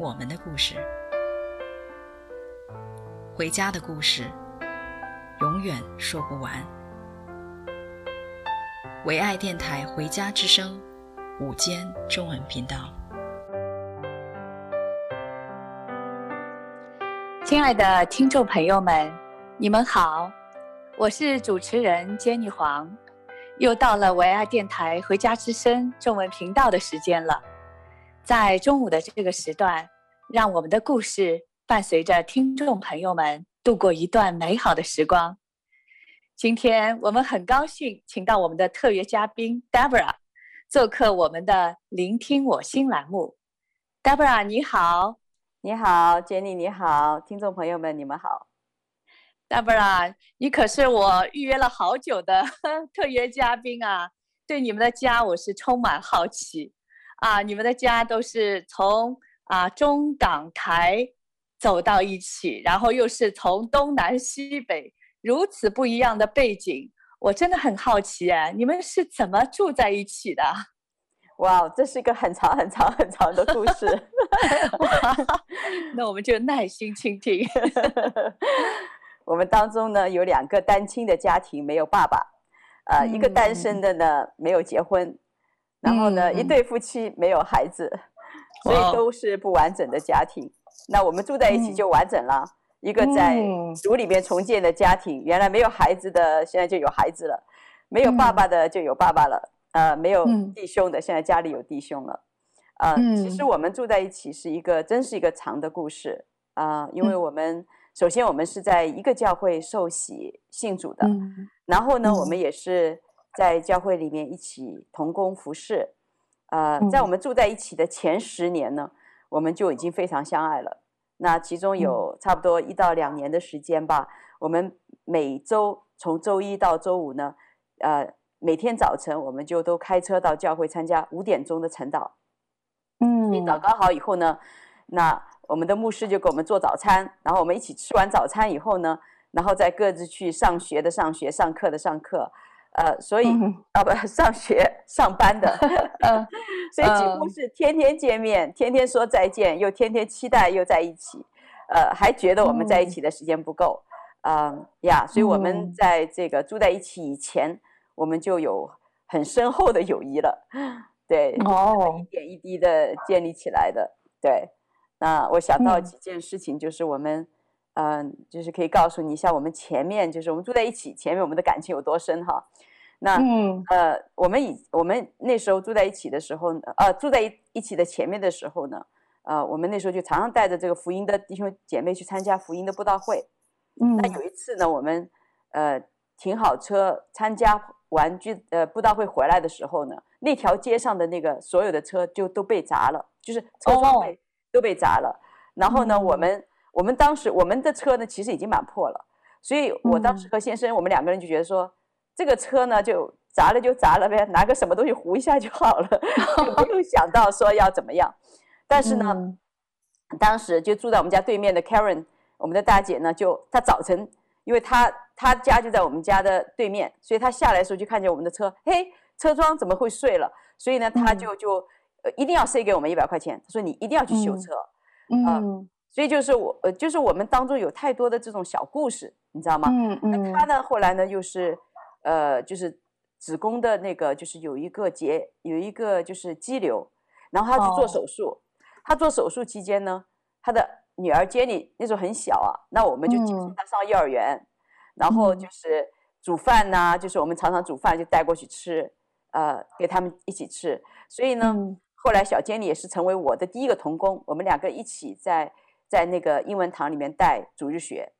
我们的故事，回家的故事，永远说不完。唯爱电台《回家之声》午间中文频道。亲爱的听众朋友们，你们好，我是主持人 Jenny 黄，又到了唯爱电台《回家之声》中文频道的时间了。在中午的这个时段，让我们的故事伴随着听众朋友们度过一段美好的时光。今天我们很高兴请到我们的特约嘉宾 Deborah 做客我们的“聆听我心”栏目。Deborah，你好。你好，Jenny，你好，听众朋友们，你们好。Deborah，你可是我预约了好久的 特约嘉宾啊！对你们的家，我是充满好奇啊！你们的家都是从啊中港台走到一起，然后又是从东南西北如此不一样的背景，我真的很好奇啊！你们是怎么住在一起的？哇，wow, 这是一个很长很长 很长的故事。那我们就耐心倾听。我们当中呢有两个单亲的家庭，没有爸爸，呃，嗯、一个单身的呢没有结婚，然后呢、嗯、一对夫妻没有孩子，所以都是不完整的家庭。那我们住在一起就完整了，嗯、一个在主里面重建的家庭，原来没有孩子的现在就有孩子了，没有爸爸的就有爸爸了。呃，没有弟兄的，嗯、现在家里有弟兄了。呃，嗯、其实我们住在一起是一个，真是一个长的故事啊、呃。因为我们、嗯、首先我们是在一个教会受洗信主的，嗯、然后呢，嗯、我们也是在教会里面一起同工服侍。呃，在我们住在一起的前十年呢，我们就已经非常相爱了。那其中有差不多一到两年的时间吧，我们每周从周一到周五呢，呃。每天早晨，我们就都开车到教会参加五点钟的晨祷。嗯，你祷告好以后呢，那我们的牧师就给我们做早餐，然后我们一起吃完早餐以后呢，然后再各自去上学的上学，上课的上课。呃，所以啊不，上学上班的，所以几乎是天天见面，天天说再见，又天天期待又在一起。呃，还觉得我们在一起的时间不够。嗯呀，所以我们在这个住在一起以前。我们就有很深厚的友谊了，对，一点一滴的建立起来的，对。那我想到几件事情，就是我们，嗯、呃，就是可以告诉你一下，我们前面就是我们住在一起，前面我们的感情有多深哈。那，嗯、呃，我们以我们那时候住在一起的时候，呃，住在一一起的前面的时候呢，呃，我们那时候就常常带着这个福音的弟兄姐妹去参加福音的布道会。嗯，那有一次呢，我们，呃，停好车参加。玩具呃，布道会回来的时候呢，那条街上的那个所有的车就都被砸了，就是车窗被、oh. 都被砸了。然后呢，mm. 我们我们当时我们的车呢其实已经蛮破了，所以我当时和先生、mm. 我们两个人就觉得说，这个车呢就砸了就砸了呗，拿个什么东西糊一下就好了，就没有想到说要怎么样。但是呢，mm. 当时就住在我们家对面的 Karen，我们的大姐呢，就她早晨。因为她她家就在我们家的对面，所以她下来的时候就看见我们的车，嘿，车窗怎么会碎了？所以呢，她就就呃一定要塞给我们一百块钱，她说你一定要去修车，嗯，呃、所以就是我呃就是我们当中有太多的这种小故事，你知道吗？嗯嗯。那他呢后来呢又是呃就是子宫的那个就是有一个结有一个就是肌瘤，然后他去做手术，哦、他做手术期间呢他的。女儿 Jenny 那时候很小啊，那我们就接送她上幼儿园，嗯、然后就是煮饭呐、啊，就是我们常常煮饭就带过去吃，呃，给他们一起吃。所以呢，嗯、后来小 Jenny 也是成为我的第一个童工，我们两个一起在在那个英文堂里面带主日学。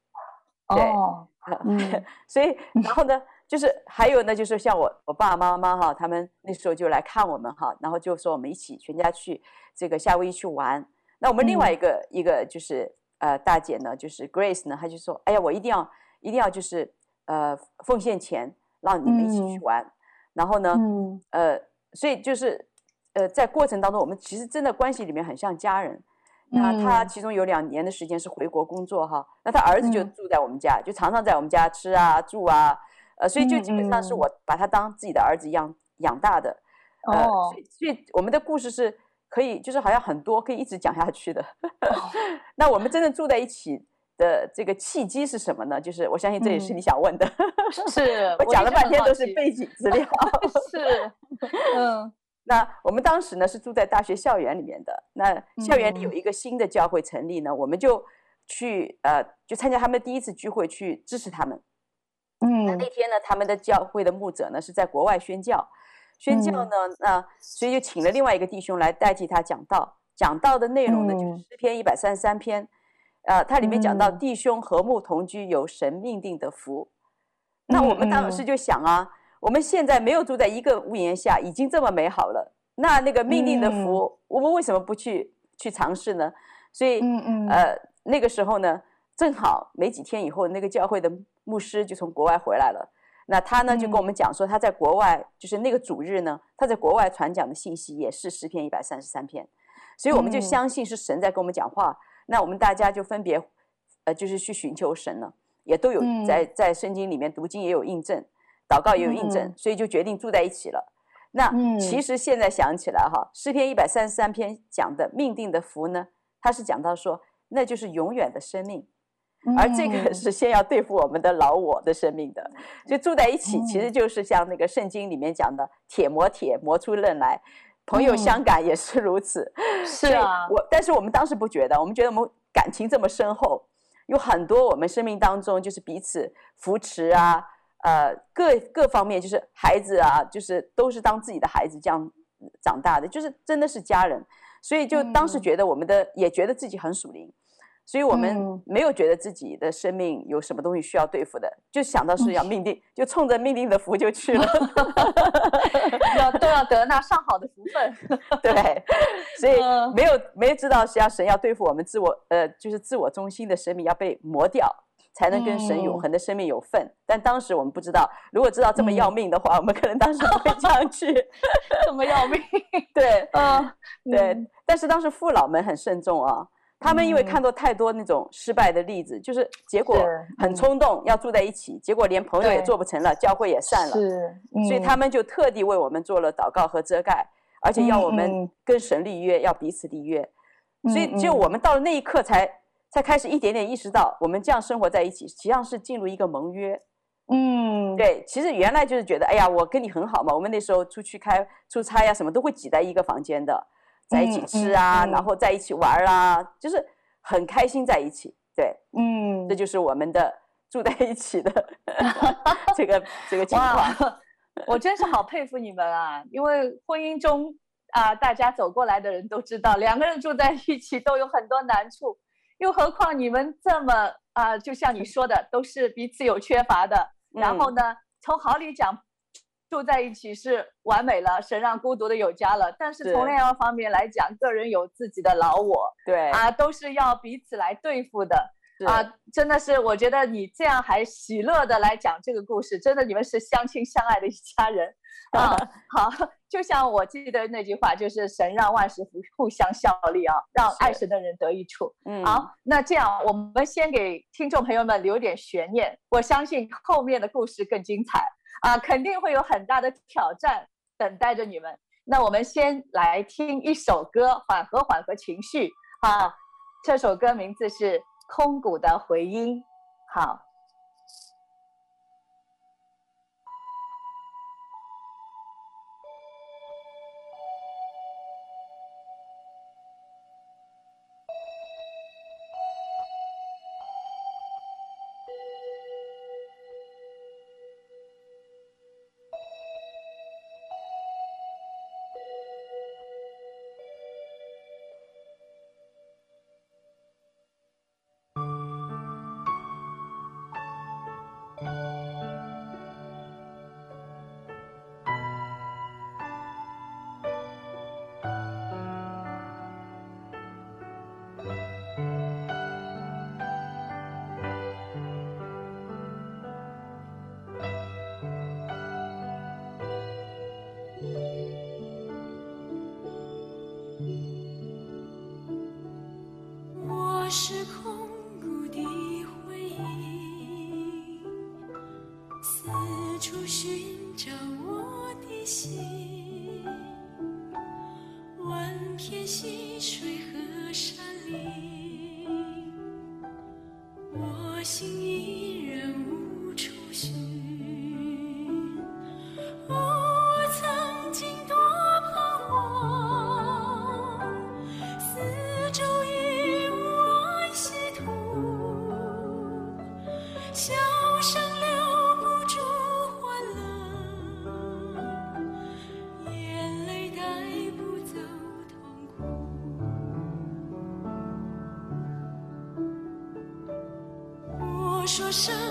对，哦嗯、所以然后呢，就是还有呢，就是像我我爸爸妈妈哈，他们那时候就来看我们哈，然后就说我们一起全家去这个夏威夷去玩。那我们另外一个、嗯、一个就是呃大姐呢，就是 Grace 呢，她就说：“哎呀，我一定要一定要就是呃奉献钱，让你们一起去玩。嗯”然后呢，嗯、呃，所以就是呃在过程当中，我们其实真的关系里面很像家人。那他其中有两年的时间是回国工作哈，那他儿子就住在我们家，就常常在我们家吃啊住啊，呃，所以就基本上是我把他当自己的儿子一样养大的。呃，所以所以我们的故事是。可以，就是好像很多可以一直讲下去的。那我们真正住在一起的这个契机是什么呢？就是我相信这也是你想问的。嗯、是我讲了半天都是背景资料。是，嗯。那我们当时呢是住在大学校园里面的。那校园里有一个新的教会成立呢，嗯、我们就去呃就参加他们第一次聚会，去支持他们。嗯。那那天呢，他们的教会的牧者呢是在国外宣教。宣教呢，那、嗯呃、所以就请了另外一个弟兄来代替他讲道。讲道的内容呢，就是诗篇一百三十三篇，呃，它里面讲到弟兄和睦同居，有神命定的福。嗯、那我们当时就想啊，嗯、我们现在没有住在一个屋檐下，已经这么美好了。那那个命定的福，嗯、我们为什么不去去尝试呢？所以，嗯嗯，呃，那个时候呢，正好没几天以后，那个教会的牧师就从国外回来了。那他呢就跟我们讲说，他在国外，就是那个主日呢，他在国外传讲的信息也是诗篇一百三十三篇，所以我们就相信是神在跟我们讲话。那我们大家就分别，呃，就是去寻求神了，也都有在在圣经里面读经也有印证，祷告也有印证，所以就决定住在一起了。那其实现在想起来哈，诗篇一百三十三篇讲的命定的福呢，它是讲到说，那就是永远的生命。而这个是先要对付我们的老我的生命的，就住在一起，其实就是像那个圣经里面讲的“铁磨铁，磨出刃来”，朋友相感也是如此。是啊，我但是我们当时不觉得，我们觉得我们感情这么深厚，有很多我们生命当中就是彼此扶持啊，呃，各各方面就是孩子啊，就是都是当自己的孩子这样长大的，就是真的是家人，所以就当时觉得我们的也觉得自己很属灵。所以我们没有觉得自己的生命有什么东西需要对付的，就想到是要命定，就冲着命定的福就去了，要都要得那上好的福分。对，所以没有没有知道是要神要对付我们自我，呃，就是自我中心的生命要被磨掉，才能跟神永恒的生命有份。但当时我们不知道，如果知道这么要命的话，我们可能当时不会这样去。这么要命？对，嗯，对。但是当时父老们很慎重啊。他们因为看到太多那种失败的例子，就是结果很冲动要住在一起，结果连朋友也做不成了，教会也散了。是，所以他们就特地为我们做了祷告和遮盖，而且要我们跟神立约，要彼此立约。所以，就我们到了那一刻才才开始一点点意识到，我们这样生活在一起，实际上是进入一个盟约。嗯，对，其实原来就是觉得，哎呀，我跟你很好嘛，我们那时候出去开出差呀，什么都会挤在一个房间的。在一起吃啊，嗯嗯、然后在一起玩啊，嗯、就是很开心在一起。对，嗯，这就是我们的住在一起的 这个这个情况。我真是好佩服你们啊！因为婚姻中啊、呃，大家走过来的人都知道，两个人住在一起都有很多难处，又何况你们这么啊、呃，就像你说的，都是彼此有缺乏的。嗯、然后呢，从好里讲。住在一起是完美了，神让孤独的有家了。但是从另外一方面来讲，个人有自己的老我，对啊，都是要彼此来对付的啊。真的是，我觉得你这样还喜乐的来讲这个故事，真的你们是相亲相爱的一家人啊。好，就像我记得那句话，就是神让万事互互相效力啊，让爱神的人得益处。嗯，好，那这样我们先给听众朋友们留点悬念，我相信后面的故事更精彩。啊，肯定会有很大的挑战等待着你们。那我们先来听一首歌，缓和缓和情绪。啊，这首歌名字是《空谷的回音》。好。说生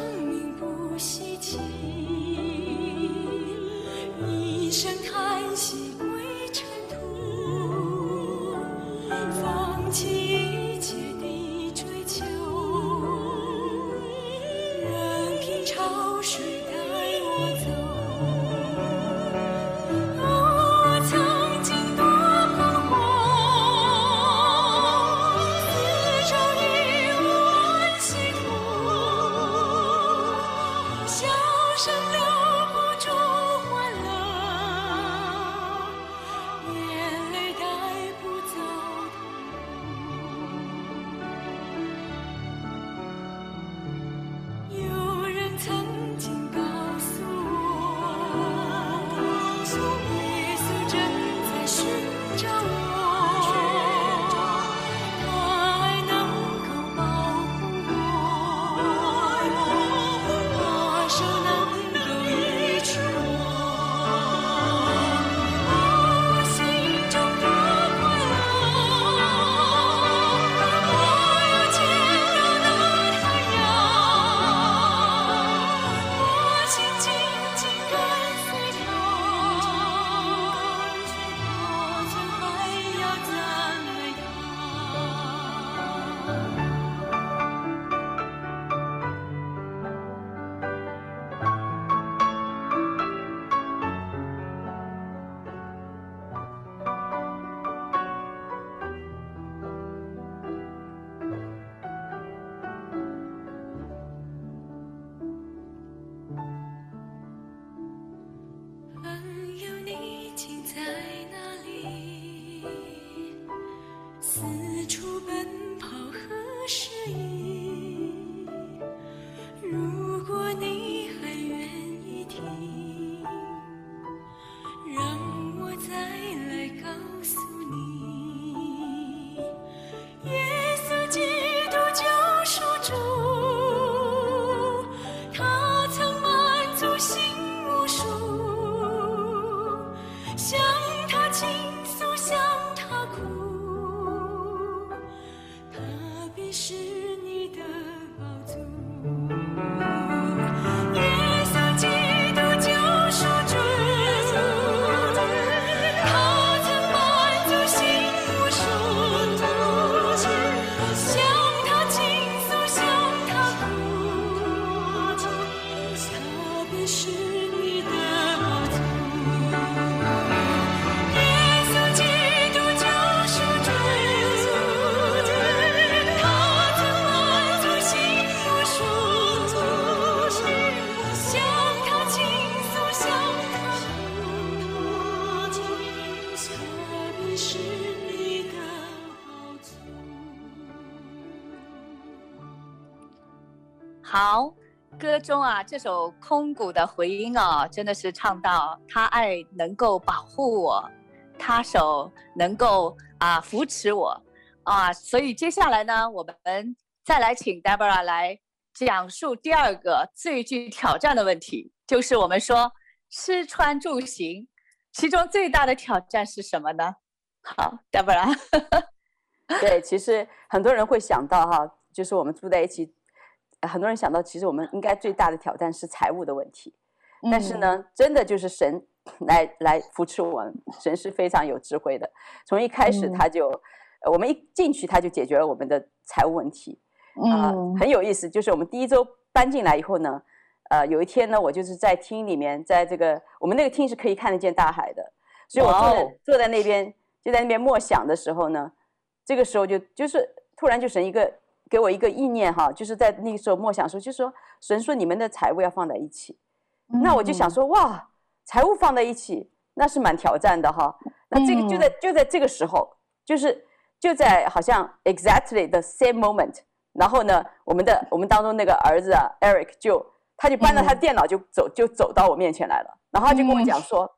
这首空谷的回音啊，真的是唱到他爱能够保护我，他手能够啊扶持我啊，所以接下来呢，我们再来请 Deborah 来讲述第二个最具挑战的问题，就是我们说吃穿住行，其中最大的挑战是什么呢？好，Deborah，对，其实很多人会想到哈，就是我们住在一起。很多人想到，其实我们应该最大的挑战是财务的问题，但是呢，真的就是神 来来扶持我们，神是非常有智慧的。从一开始他就，我们一进去他就解决了我们的财务问题，啊，很有意思。就是我们第一周搬进来以后呢，呃，有一天呢，我就是在厅里面，在这个我们那个厅是可以看得见大海的，所以我坐在坐在那边就在那边默想的时候呢，这个时候就就是突然就神一个。给我一个意念哈，就是在那个时候默想说，就是说神说你们的财务要放在一起，那我就想说哇，财务放在一起，那是蛮挑战的哈。那这个就在就在这个时候，就是就在好像 exactly the same moment，然后呢，我们的我们当中那个儿子啊，Eric 就他就搬着他的电脑就走就走到我面前来了，然后他就跟我讲说，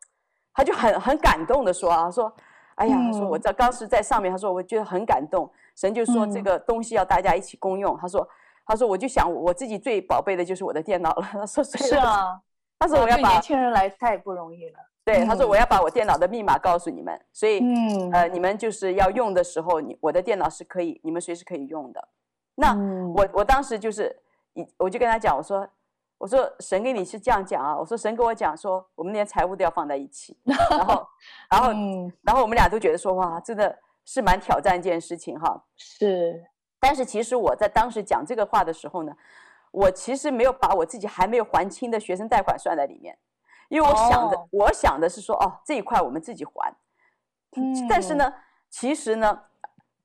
他就很很感动的说啊，说，哎呀，他说我在当时在上面，他说我觉得很感动，神就说这个东西要大家一起共用，他说。他说：“我就想，我自己最宝贝的就是我的电脑了。”他说：“是啊。”他说：“我要把年轻人来太不容易了。”对，他说：“我要把我电脑的密码告诉你们，所以，嗯，呃，你们就是要用的时候，你我的电脑是可以，你们随时可以用的。”那我我当时就是，我就跟他讲，我说：“我说神给你是这样讲啊，我说神跟我讲说，我们连财务都要放在一起。”然后，然后，然后我们俩都觉得说：“哇，真的是蛮挑战一件事情哈。”是。但是其实我在当时讲这个话的时候呢，我其实没有把我自己还没有还清的学生贷款算在里面，因为我想着，oh. 我想的是说，哦，这一块我们自己还。嗯。但是呢，其实呢，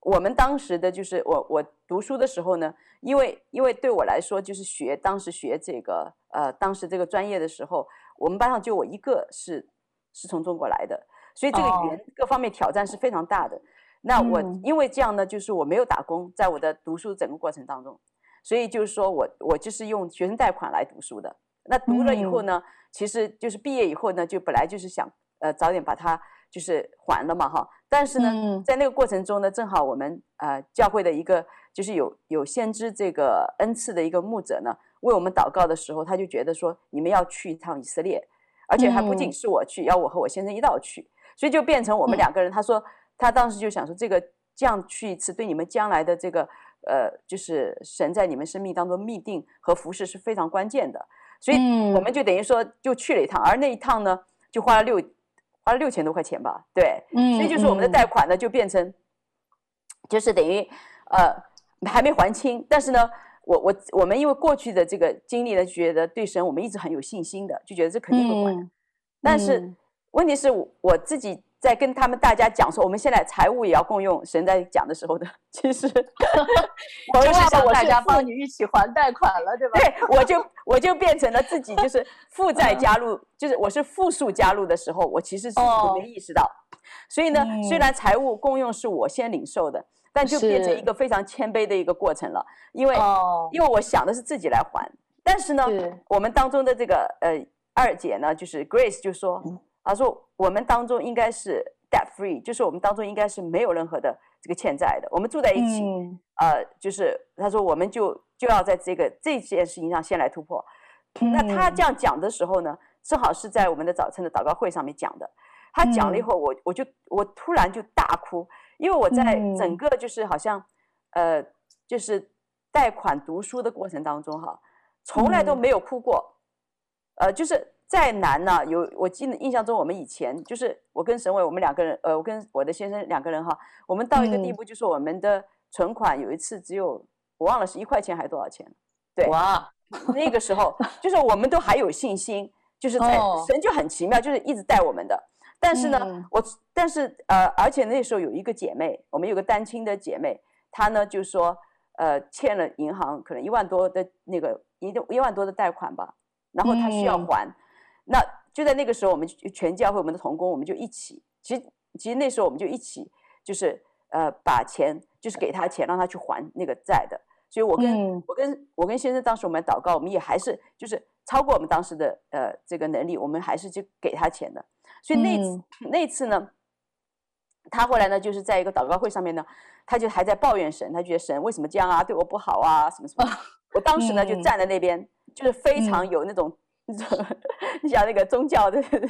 我们当时的就是我我读书的时候呢，因为因为对我来说就是学当时学这个呃当时这个专业的时候，我们班上就我一个是是从中国来的，所以这个语言各方面挑战是非常大的。Oh. 那我因为这样呢，就是我没有打工，在我的读书整个过程当中，所以就是说我我就是用学生贷款来读书的。那读了以后呢，其实就是毕业以后呢，就本来就是想呃早点把它就是还了嘛哈。但是呢，在那个过程中呢，正好我们呃教会的一个就是有有先知这个恩赐的一个牧者呢，为我们祷告的时候，他就觉得说你们要去一趟以色列，而且还不仅是我去，要我和我先生一道去，所以就变成我们两个人。他说。他当时就想说，这个这样去一次，对你们将来的这个呃，就是神在你们生命当中密定和服侍是非常关键的。所以我们就等于说就去了一趟，而那一趟呢，就花了六花了六千多块钱吧，对，所以就是我们的贷款呢就变成，就是等于呃还没还清，但是呢，我我我们因为过去的这个经历呢，觉得对神我们一直很有信心的，就觉得这肯定会还，但是问题是我自己。在跟他们大家讲说，我们现在财务也要共用。神在讲的时候的，其实 我是想大家帮你一起还贷款了，对吧？对，我就我就变成了自己就是负债加入，就是我是负数加入的时候，我其实是我没意识到。所以呢，虽然财务共用是我先领受的，但就变成一个非常谦卑的一个过程了。因为因为我想的是自己来还，但是呢，我们当中的这个呃二姐呢，就是 Grace 就说。他说：“我们当中应该是 debt free，就是我们当中应该是没有任何的这个欠债的。我们住在一起，嗯、呃，就是他说我们就就要在这个这件事情上先来突破。嗯、那他这样讲的时候呢，正好是在我们的早晨的祷告会上面讲的。他讲了以后，我我就我突然就大哭，因为我在整个就是好像呃，就是贷款读书的过程当中哈，从来都没有哭过，呃，就是。”再难呢、啊，有我记得印象中，我们以前就是我跟沈伟，我们两个人，呃，我跟我的先生两个人哈，我们到一个地步，就是我们的存款有一次只有我忘了是一块钱还是多少钱，对，哇，那个时候就是我们都还有信心，就是在神就很奇妙，就是一直带我们的。但是呢，我但是呃，而且那时候有一个姐妹，我们有个单亲的姐妹，她呢就说呃欠了银行可能一万多的那个一一万多的贷款吧，然后她需要还。那就在那个时候，我们全教会我们的童工，我们就一起，其实其实那时候我们就一起，就是呃把钱就是给他钱，让他去还那个债的。所以我跟、嗯、我跟我跟先生当时我们祷告，我们也还是就是超过我们当时的呃这个能力，我们还是就给他钱的。所以那次、嗯、那次呢，他后来呢就是在一个祷告会上面呢，他就还在抱怨神，他觉得神为什么这样啊，对我不好啊，什么什么。我当时呢就站在那边，嗯、就是非常有那种。你想那个宗教的 那个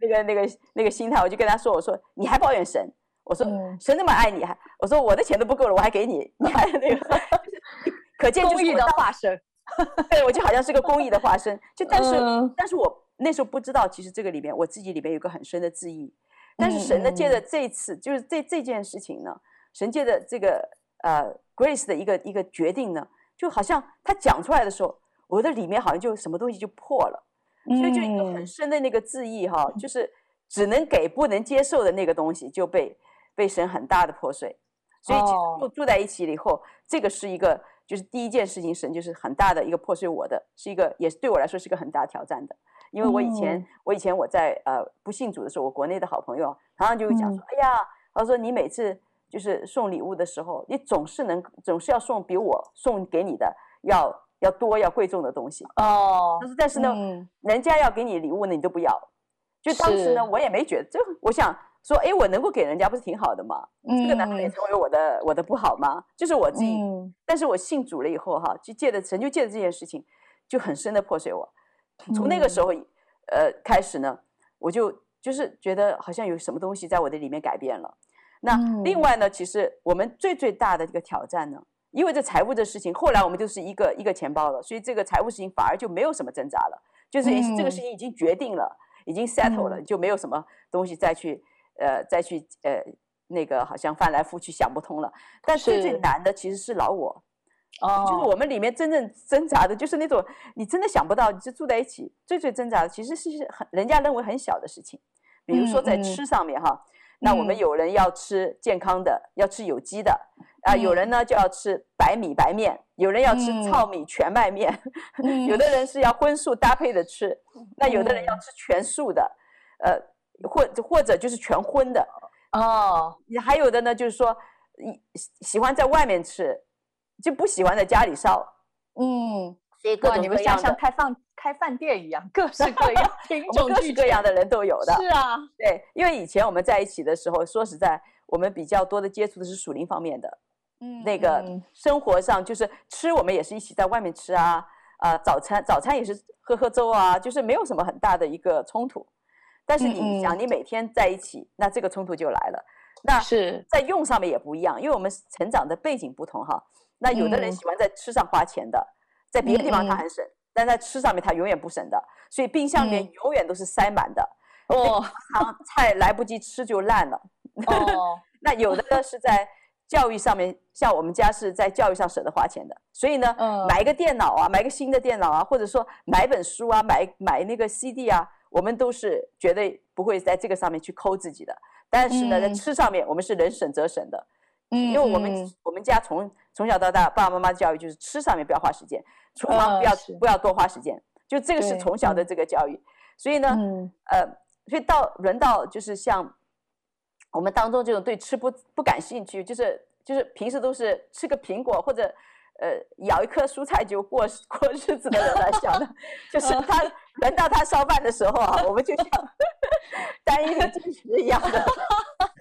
那个那个那个心态，我就跟他说：“我说你还抱怨神？我说神那么爱你，还我说我的钱都不够了，我还给你，你还那个，可见就是的化身。对，我就好像是个公益的化身。就但是但是我那时候不知道，其实这个里面我自己里面有个很深的质疑。但是神呢，借着这一次，就是这这件事情呢，神借着这个呃 Grace 的一个一个决定呢，就好像他讲出来的时候。”我的里面好像就什么东西就破了，所以就一个很深的那个字意哈，就是只能给不能接受的那个东西就被被神很大的破碎，所以其实住住在一起了以后，这个是一个就是第一件事情，神就是很大的一个破碎我的，是一个也是对我来说是一个很大挑战的，因为我以前、嗯、我以前我在呃不信主的时候，我国内的好朋友常常就会讲说，嗯、哎呀，他说你每次就是送礼物的时候，你总是能总是要送比我送给你的要要多要贵重的东西哦。但是但是呢，嗯、人家要给你礼物呢，你都不要。就当时呢，我也没觉得，就我想说，哎，我能够给人家不是挺好的吗？嗯、这个难道也成为我的我的不好吗？就是我自己，嗯、但是我信主了以后哈，就借着神就借着这件事情，就很深的破碎我。从那个时候，嗯、呃，开始呢，我就就是觉得好像有什么东西在我的里面改变了。那另外呢，其实我们最最大的一个挑战呢，因为这财务的事情，后来我们就是一个一个钱包了，所以这个财务事情反而就没有什么挣扎了，就是这个事情已经决定了。已经 settle 了，就没有什么东西再去，呃，再去，呃，那个好像翻来覆去想不通了。但最最难的其实是老我，哦，就是我们里面真正挣扎的，就是那种你真的想不到，你就住在一起，最最挣扎的其实是很人家认为很小的事情，比如说在吃上面哈，那我们有人要吃健康的，要吃有机的，啊，有人呢就要吃白米白面，有人要吃糙米全麦面，有的人是要荤素搭配的吃。那有的人要吃全素的，呃，或或者就是全荤的哦。你还有的呢，就是说，喜喜欢在外面吃，就不喜欢在家里烧。嗯，所以各种各样，你们家像开放开饭店一样，各式各样 品种各式各样的人都有的。是啊，对，因为以前我们在一起的时候，说实在，我们比较多的接触的是属灵方面的。嗯，那个生活上就是吃，我们也是一起在外面吃啊。啊、呃，早餐早餐也是喝喝粥啊，就是没有什么很大的一个冲突。但是你想，你每天在一起，那这个冲突就来了。那是在用上面也不一样，因为我们成长的背景不同哈。那有的人喜欢在吃上花钱的，嗯、在别的地方他很省，嗯、但在吃上面他永远不省的，所以冰箱里面永远都是塞满的。哦、嗯，菜来不及吃就烂了。哦，那有的呢是在。教育上面，像我们家是在教育上舍得花钱的，所以呢，嗯、买一个电脑啊，买一个新的电脑啊，或者说买本书啊，买买那个 CD 啊，我们都是绝对不会在这个上面去抠自己的。但是呢，嗯、在吃上面，我们是能省则省的，嗯，因为我们、嗯、我们家从从小到大，爸爸妈妈的教育就是吃上面不要花时间，厨房不要、嗯、不要多花时间，就这个是从小的这个教育。所以呢，嗯、呃，所以到轮到就是像。我们当中这种对吃不不感兴趣，就是就是平时都是吃个苹果或者呃咬一颗蔬菜就过 过日子的人来讲的，就是他轮到他烧饭的时候啊，我们就像 单一的进食一样的，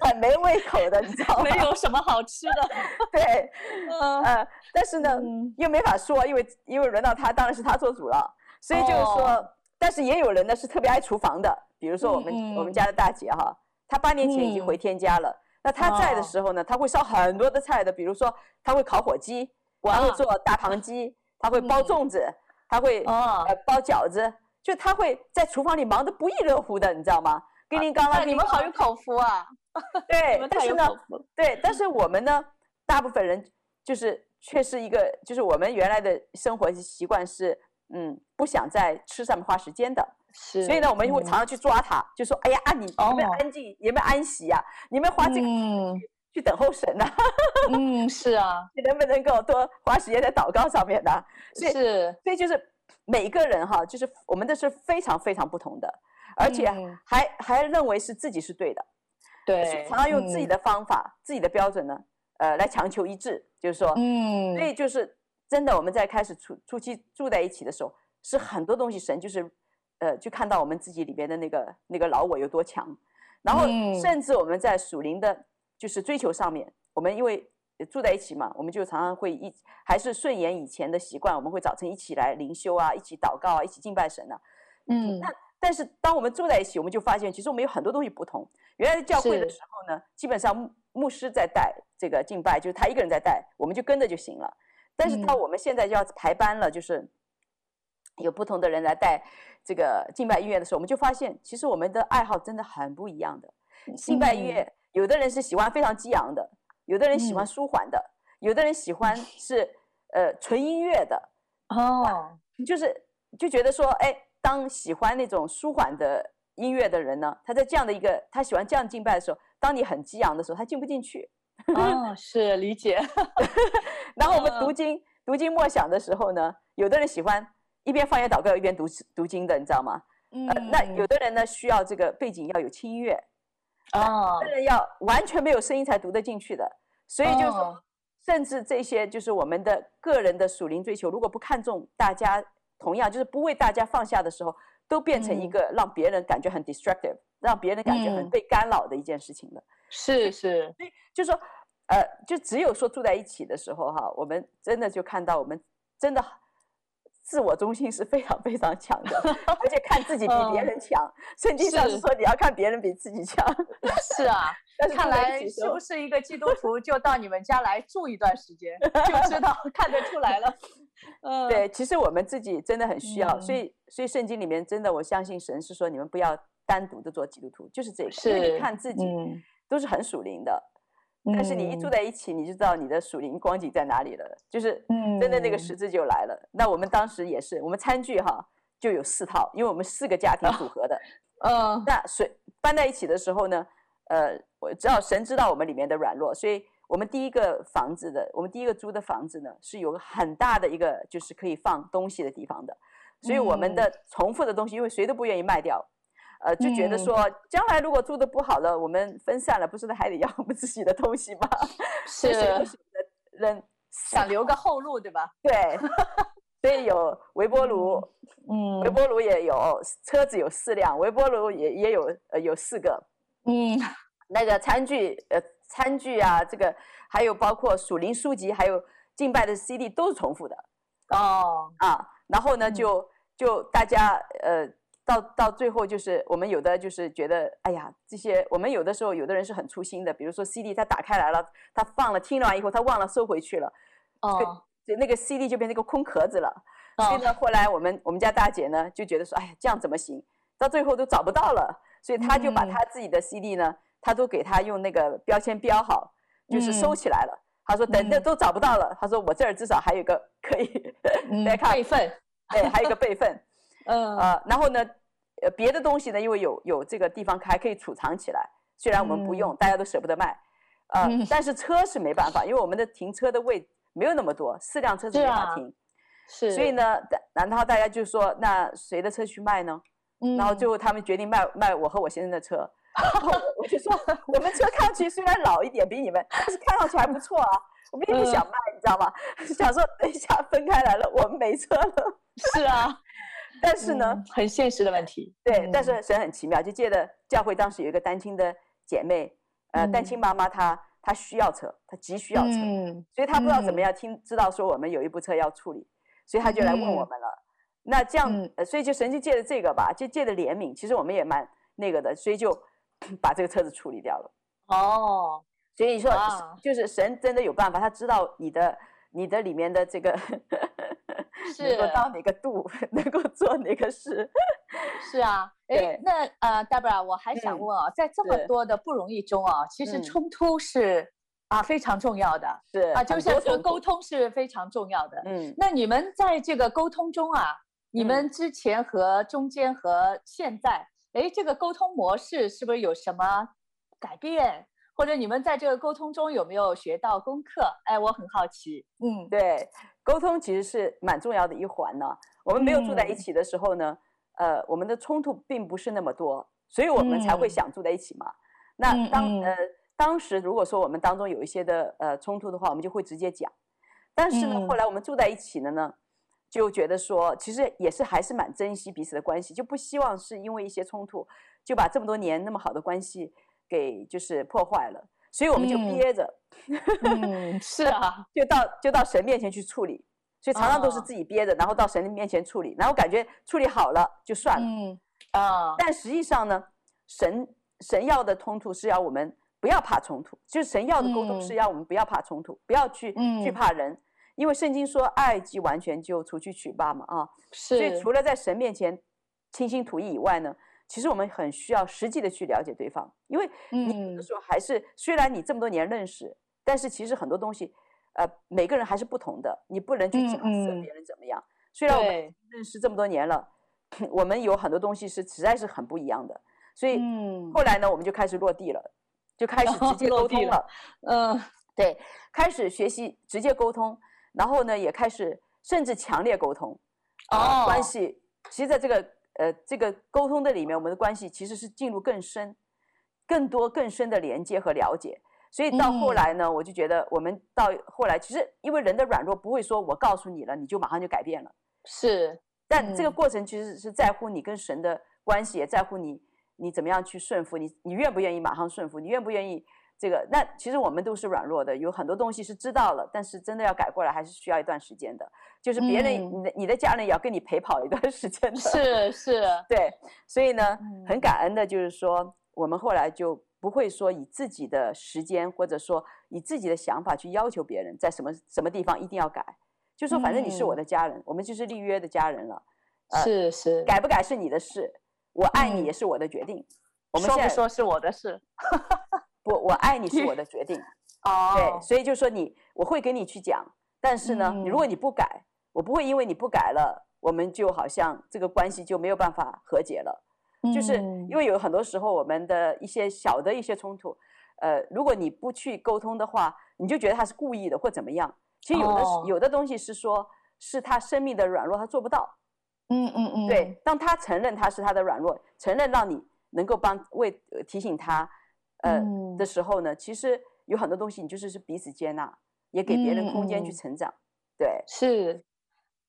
很没胃口的，你知道吗？没有什么好吃的。对，呃，但是呢，又没法说，因为因为轮到他，当然是他做主了，所以就是说，但是也有人呢是特别爱厨房的，比如说我们我们家的大姐哈。她八年前已经回天家了。嗯、那她在的时候呢，她会烧很多的菜的，比如说她会烤火鸡，然后做大盘鸡，她会包粽子，她会呃包饺子，就她会在厨房里忙得不亦乐乎的，你知道吗？跟您刚刚你们好有口福啊！对，但是呢，对，但是我们呢，大部分人就是却是一个，就是我们原来的生活习惯是，嗯，不想在吃上面花时间的。是，所以呢，我们就会常常去抓他，就说：“哎呀，啊，你有没有安静？有没有安息呀？你有没有花这个去去等候神呢？嗯，是啊，你能不能够多花时间在祷告上面呢？是，所以就是每一个人哈，就是我们的是非常非常不同的，而且还还认为是自己是对的，对，常常用自己的方法、自己的标准呢，呃，来强求一致，就是说，嗯，所以就是真的，我们在开始初初期住在一起的时候，是很多东西神就是。呃，就看到我们自己里边的那个那个老我有多强，然后甚至我们在属灵的，就是追求上面，我们因为住在一起嘛，我们就常常会一还是顺延以前的习惯，我们会早晨一起来灵修啊，一起祷告啊，一起敬拜神呢、啊。嗯，那但是当我们住在一起，我们就发现其实我们有很多东西不同。原来教会的时候呢，基本上牧牧师在带这个敬拜，就是他一个人在带，我们就跟着就行了。但是到我们现在就要排班了，就是有不同的人来带。这个敬拜音乐的时候，我们就发现，其实我们的爱好真的很不一样的。敬拜音乐，有的人是喜欢非常激昂的，有的人喜欢舒缓的，有的人喜欢是 呃纯音乐的。哦，就是就觉得说，哎，当喜欢那种舒缓的音乐的人呢，他在这样的一个他喜欢这样敬拜的时候，当你很激昂的时候，他进不进去。哦，是理解。然后我们读经读经默想的时候呢，有的人喜欢。一边放言祷告一边读读经的，你知道吗？嗯，呃，那有的人呢需要这个背景要有轻音乐，哦有的人要完全没有声音才读得进去的，所以就是说，哦甚至这些就是我们的个人的属灵追求，如果不看重大家，同样就是不为大家放下的时候，都变成一个让别人感觉很 destructive，、嗯、让别人感觉很被干扰的一件事情了。是是，所以就是说，呃，就只有说住在一起的时候哈，我们真的就看到我们真的。自我中心是非常非常强的，而且看自己比别人强。圣经上是说你要看别人比自己强。是啊，但是看来是不是一个基督徒，就到你们家来住一段时间，就知道 看得出来了。嗯，对，其实我们自己真的很需要，嗯、所以所以圣经里面真的，我相信神是说你们不要单独的做基督徒，就是这个，是因为你看自己都是很属灵的。但是你一住在一起，你就知道你的属灵光景在哪里了，就是真的那个实质就来了。嗯、那我们当时也是，我们餐具哈就有四套，因为我们四个家庭组合的。嗯、哦，那所搬在一起的时候呢，呃，我知道神知道我们里面的软弱，所以我们第一个房子的，我们第一个租的房子呢是有个很大的一个就是可以放东西的地方的，所以我们的重复的东西，因为谁都不愿意卖掉。呃，就觉得说，将来如果住的不好了，嗯、我们分散了，不是还得要我们自己的东西吗？是，人想留个后路，对吧？对，所以有微波炉，嗯，微波炉也有，车子有四辆，微波炉也也有，呃，有四个，嗯，那个餐具，呃，餐具啊，这个还有包括属灵书籍，还有敬拜的 CD 都是重复的，哦，啊，然后呢，就就大家，呃。到到最后就是我们有的就是觉得，哎呀，这些我们有的时候有的人是很粗心的，比如说 CD 他打开来了，他放了听了完以后他忘了收回去了，哦，就那个 CD 就变成一个空壳子了。哦、所以呢，后来我们我们家大姐呢就觉得说，哎呀，这样怎么行？到最后都找不到了，所以她就把她自己的 CD 呢，她、嗯、都给她用那个标签标好，就是收起来了。嗯、他说等等都找不到了，她说我这儿至少还有一个可以、嗯、备份，对，还有一个备份。嗯呃，然后呢，呃，别的东西呢，因为有有这个地方还可以储藏起来，虽然我们不用，嗯、大家都舍不得卖，呃，嗯、但是车是没办法，因为我们的停车的位没有那么多，四辆车是没法停，是、所以呢，然后大家就说，那谁的车去卖呢？嗯、然后最后他们决定卖卖我和我先生的车，然后我就说，我们车看上去虽然老一点，比你们，但是看上去还不错啊，我们也不想卖，嗯、你知道吗？想说等一下分开来了，我们没车了，是啊。但是呢、嗯，很现实的问题。对，嗯、但是神很奇妙，就借着教会当时有一个单亲的姐妹，呃，单亲妈妈她她需要车，她急需要车，嗯、所以她不知道怎么样听，知道说我们有一部车要处理，所以她就来问我们了。嗯、那这样，所以就神就借着这个吧，就借着怜悯，其实我们也蛮那个的，所以就把这个车子处理掉了。哦，所以说，就是神真的有办法，他知道你的你的里面的这个。是能够到哪个度，能够做哪个事，是啊。哎，那呃，Deborah，我还想问啊，嗯、在这么多的不容易中啊，是其实冲突是、嗯、啊非常重要的，是啊，就是沟通是非常重要的。嗯，那你们在这个沟通中啊，你们之前和中间和现在，哎、嗯，这个沟通模式是不是有什么改变？或者你们在这个沟通中有没有学到功课？哎，我很好奇。嗯，对。沟通其实是蛮重要的一环呢。我们没有住在一起的时候呢，嗯、呃，我们的冲突并不是那么多，所以我们才会想住在一起嘛。嗯、那当呃当时如果说我们当中有一些的呃冲突的话，我们就会直接讲。但是呢，嗯、后来我们住在一起了呢，就觉得说其实也是还是蛮珍惜彼此的关系，就不希望是因为一些冲突就把这么多年那么好的关系给就是破坏了。所以我们就憋着，嗯，嗯，是啊，就到就到神面前去处理，所以常常都是自己憋着，哦、然后到神的面前处理，然后感觉处理好了就算了，嗯。啊，但实际上呢，神神要的冲突是要我们不要怕冲突，就是神要的沟通是要我们不要怕冲突，嗯、不要去惧怕人，因为圣经说爱既完全就除去惧怕嘛啊，是，所以除了在神面前倾心吐意以外呢。其实我们很需要实际的去了解对方，因为你有的时候还是虽然你这么多年认识，但是其实很多东西，呃，每个人还是不同的，你不能去假设别人怎么样。虽然我们认识这么多年了，我们有很多东西是实在是很不一样的，所以后来呢，我们就开始落地了，就开始直接 沟通了。嗯，对，开始学习直接沟通，然后呢，也开始甚至强烈沟通。哦，关系其实在这个。呃这个沟通的里面，我们的关系其实是进入更深、更多、更深的连接和了解。所以到后来呢，嗯、我就觉得我们到后来，其实因为人的软弱不会说我告诉你了，你就马上就改变了。是，但这个过程其实是在乎你跟神的关系，也在乎你你怎么样去顺服，你你愿不愿意马上顺服，你愿不愿意这个？那其实我们都是软弱的，有很多东西是知道了，但是真的要改过来，还是需要一段时间的。就是别人，嗯、你的你的家人也要跟你陪跑一段时间的。是 是，对。所以呢，很感恩的就是说，我们后来就。不会说以自己的时间，或者说以自己的想法去要求别人在什么什么地方一定要改，就说反正你是我的家人，嗯、我们就是立约的家人了。呃、是是，改不改是你的事，我爱你也是我的决定。嗯、我们现在说不说是我的事？不，我爱你是我的 决定。哦，对，所以就说你，我会给你去讲，但是呢，嗯、如果你不改，我不会因为你不改了，我们就好像这个关系就没有办法和解了。就是因为有很多时候我们的一些小的一些冲突，呃，如果你不去沟通的话，你就觉得他是故意的或怎么样。其实有的、哦、有的东西是说，是他生命的软弱，他做不到。嗯嗯嗯。对，当他承认他是他的软弱，承认让你能够帮为提醒他，呃、嗯、的时候呢，其实有很多东西你就是是彼此接纳，也给别人空间去成长。嗯、对，是，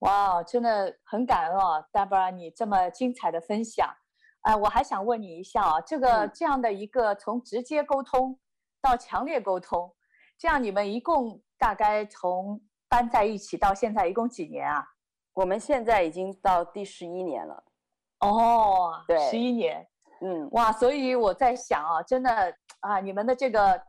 哇，真的很感恩哦，Deborah，你这么精彩的分享。哎、呃，我还想问你一下啊，这个这样的一个从直接沟通到强烈沟通，这样你们一共大概从搬在一起到现在一共几年啊？我们现在已经到第十一年了。哦，对，十一年，嗯，哇，所以我在想啊，真的啊，你们的这个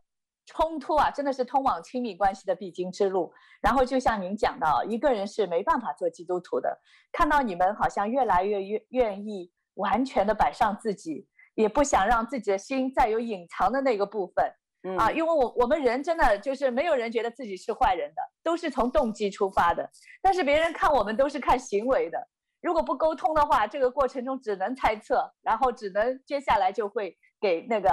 冲突啊，真的是通往亲密关系的必经之路。然后就像您讲的，一个人是没办法做基督徒的，看到你们好像越来越愿愿意。完全的摆上自己，也不想让自己的心再有隐藏的那个部分，嗯、啊，因为我我们人真的就是没有人觉得自己是坏人的，都是从动机出发的。但是别人看我们都是看行为的，如果不沟通的话，这个过程中只能猜测，然后只能接下来就会给那个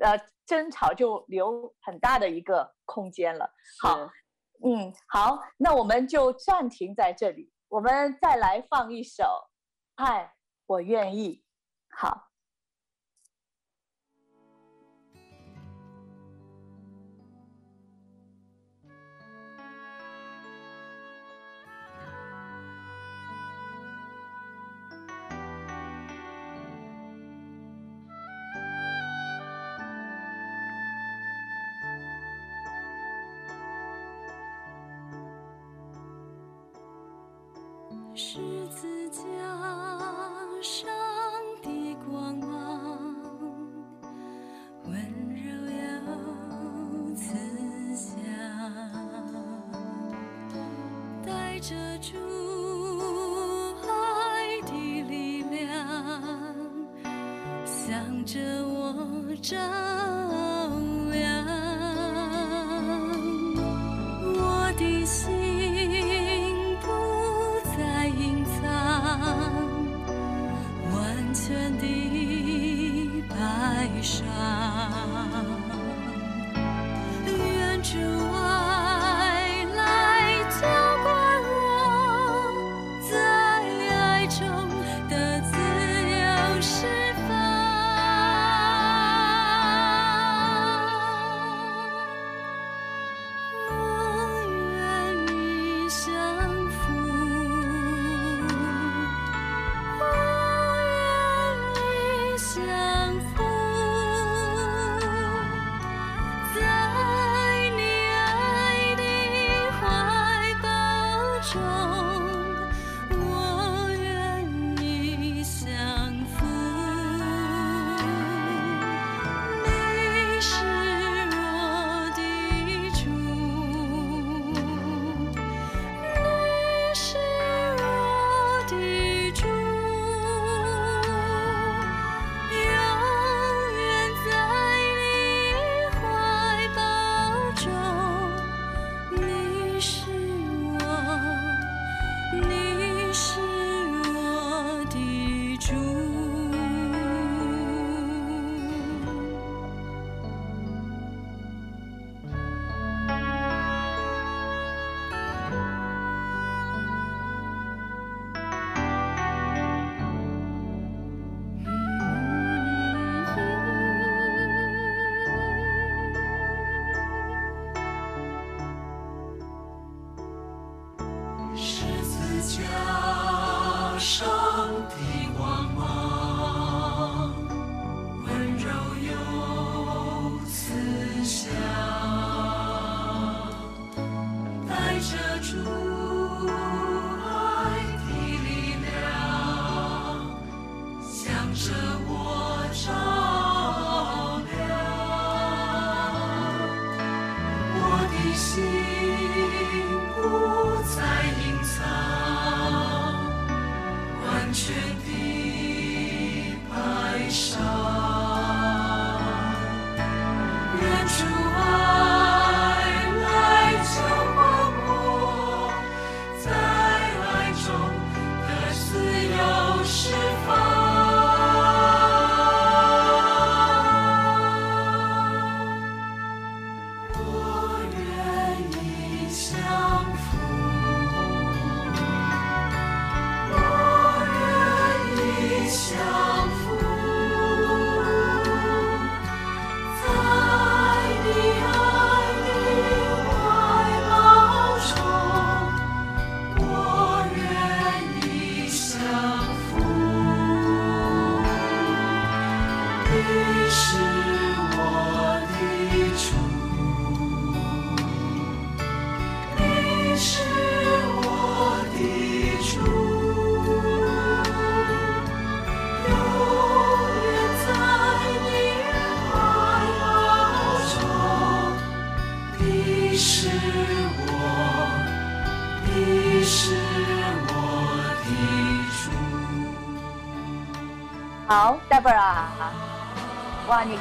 呃争吵就留很大的一个空间了。好，嗯，好，那我们就暂停在这里，我们再来放一首《爱》。我愿意，好。漫卷的白纱。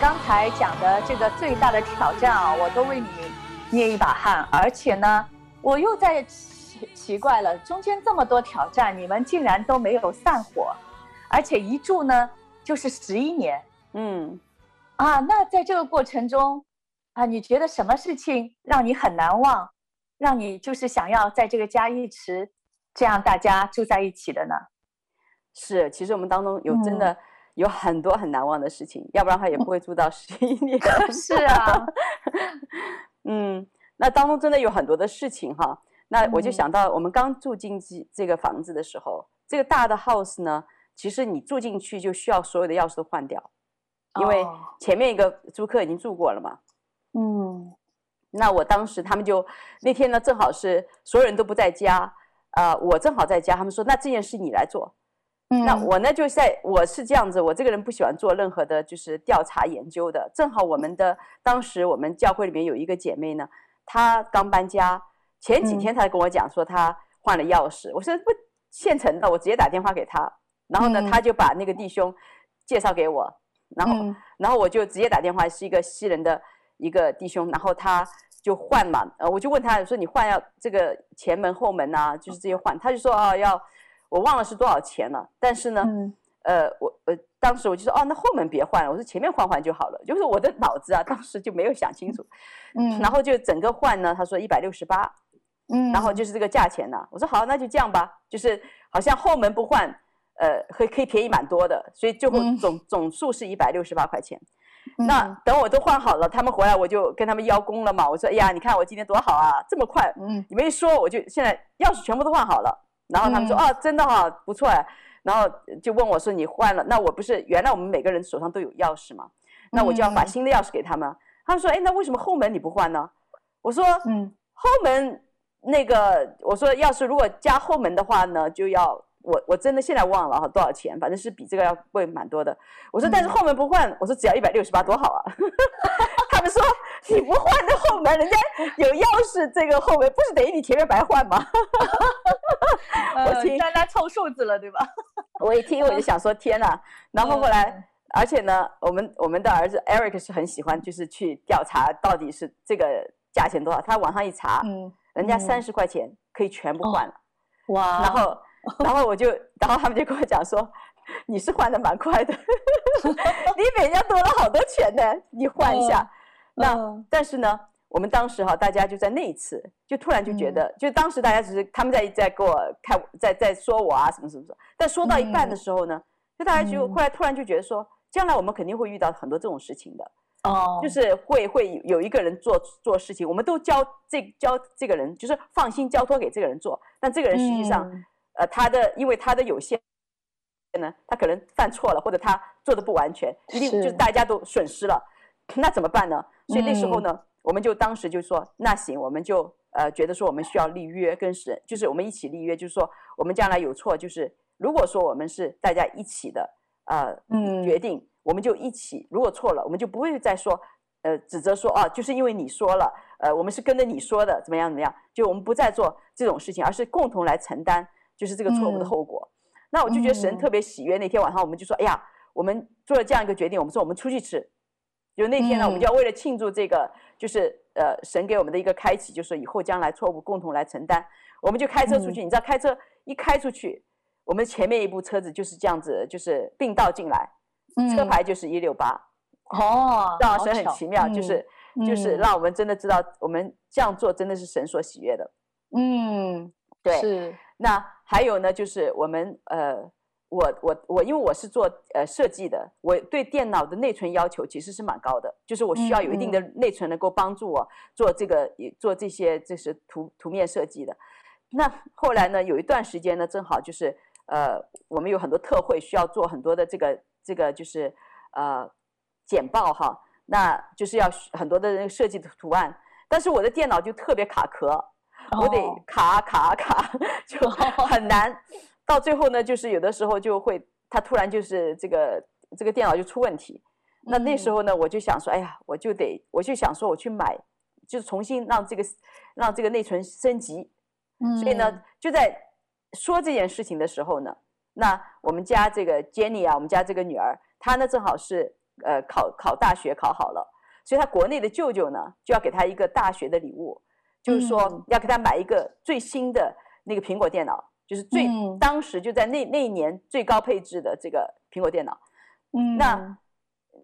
刚才讲的这个最大的挑战啊，我都为你捏一把汗。而且呢，我又在奇奇怪了，中间这么多挑战，你们竟然都没有散伙，而且一住呢就是十一年。嗯，啊，那在这个过程中，啊，你觉得什么事情让你很难忘，让你就是想要在这个家一直这样大家住在一起的呢？是，其实我们当中有真的。嗯有很多很难忘的事情，要不然他也不会住到十一年。是啊，嗯，那当中真的有很多的事情哈。那我就想到，我们刚住进这这个房子的时候，这个大的 house 呢，其实你住进去就需要所有的钥匙都换掉，因为前面一个租客已经住过了嘛。嗯，那我当时他们就那天呢，正好是所有人都不在家，呃，我正好在家，他们说那这件事你来做。那我呢，就在我是这样子，我这个人不喜欢做任何的，就是调查研究的。正好我们的当时我们教会里面有一个姐妹呢，她刚搬家，前几天她跟我讲说她换了钥匙，我说不现成的，我直接打电话给她，然后呢，她就把那个弟兄介绍给我，然后然后我就直接打电话，是一个西人的一个弟兄，然后他就换嘛，呃，我就问他说你换要这个前门后门啊，就是这些换，他就说啊要。我忘了是多少钱了，但是呢，嗯、呃，我呃，当时我就说，哦，那后门别换了，我说前面换换就好了，就是我的脑子啊，当时就没有想清楚，嗯，然后就整个换呢，他说一百六十八，嗯，然后就是这个价钱呢，我说好，那就这样吧，就是好像后门不换，呃，可以可以便宜蛮多的，所以最后总、嗯、总数是一百六十八块钱，那等我都换好了，他们回来我就跟他们邀功了嘛，我说，哎呀，你看我今天多好啊，这么快，嗯，你们一说我就现在钥匙全部都换好了。然后他们说：“哦，真的哈，不错哎。”然后就问我说：“你换了？那我不是原来我们每个人手上都有钥匙吗？那我就要把新的钥匙给他们。”他们说：“哎，那为什么后门你不换呢？”我说：“嗯，后门那个，我说要是如果加后门的话呢，就要我我真的现在忘了哈多少钱，反正是比这个要贵蛮多的。”我说：“但是后门不换，我说只要一百六十八多好啊。”他们说：“你不换那后门，人家有钥匙，这个后门不是等于你前面白换吗？” 我听，大家凑数字了，对吧？我一听我就想说天哪！然后后来，而且呢，我们我们的儿子 Eric 是很喜欢，就是去调查到底是这个价钱多少。他网上一查，嗯，人家三十块钱可以全部换了，哇！然后，然后我就，然后他们就跟我讲说，你是换的蛮快的，你比人家多了好多钱呢，你换一下。那但是呢？我们当时哈，大家就在那一次，就突然就觉得，嗯、就当时大家只是他们在在给我开，在在说我啊什么什么什么，但说到一半的时候呢，嗯、就大家就后来突然就觉得说，将来我们肯定会遇到很多这种事情的，哦，就是会会有一个人做做事情，我们都交这交这个人，就是放心交托给这个人做，但这个人实际上，嗯、呃，他的因为他的有限呢，他可能犯错了，或者他做的不完全，一定就是。大家都损失了，那怎么办呢？所以那时候呢。嗯我们就当时就说，那行，我们就呃觉得说我们需要立约跟神，就是我们一起立约，就是说我们将来有错，就是如果说我们是大家一起的呃决定，我们就一起，如果错了，我们就不会再说呃指责说啊，就是因为你说了，呃我们是跟着你说的，怎么样怎么样，就我们不再做这种事情，而是共同来承担就是这个错误的后果。那我就觉得神特别喜悦。那天晚上我们就说，哎呀，我们做了这样一个决定，我们说我们出去吃。就那天呢，嗯我们就要为了庆祝这个，就是呃神给我们的一个开启，就是以后将来错误共同来承担。我们就开车出去，嗯你知道开车一开出去，我们前面一部车子就是这样子，就是并道进来，车牌就是一六八。哦，让神很奇妙，就是就是嗯让我们真的知道，我们这样做真的是神所喜悦的。嗯，对，是那还有呢，就是我们呃，我我我，因为我是做呃设计的，我对电脑的内存要求其实是蛮高的，就是我需要有一定的内存能够帮助我做这个做这些就是图图面设计的。那后来呢，有一段时间呢，正好就是呃，我们有很多特惠需要做很多的这个这个就是呃简报哈，那就是要很多的那个设计的图案，但是我的电脑就特别卡壳。我得哦卡卡卡，就很难。到最后呢，就是有的时候就会，它突然就是这个这个电脑就出问题。那那时候呢，我就想说，哎呀，我就得，我就想说，我去买，就是重新让这个让这个内存升级。所以呢，就在说这件事情的时候呢，那我们家这个 Jenny 啊，我们家这个女儿，她呢正好是呃考考大学考好了，所以她国内的舅舅呢就要给她一个大学的礼物。就是说要给她买一个最新的那个苹果电脑，就是最、嗯、当时就在那那一年最高配置的这个苹果电脑。嗯，那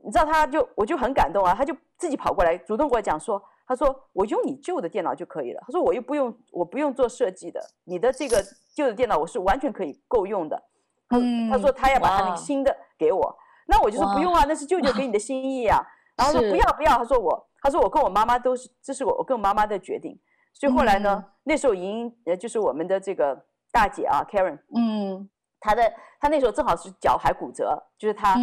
你知道他就我就很感动啊，他就自己跑过来主动跟我讲说，他说我用你旧的电脑就可以了，他说我又不用我不用做设计的，你的这个旧的电脑我是完全可以够用的。他、嗯、他说他要把他那个新的给我，那我就说不用啊，那是舅舅给你的心意啊。然后说不要不要，他说我他说我跟我妈妈都是这是我我跟我妈妈的决定。所以后来呢，嗯、那时候已经呃，就是我们的这个大姐啊，Karen，嗯，她的她那时候正好是脚还骨折，就是她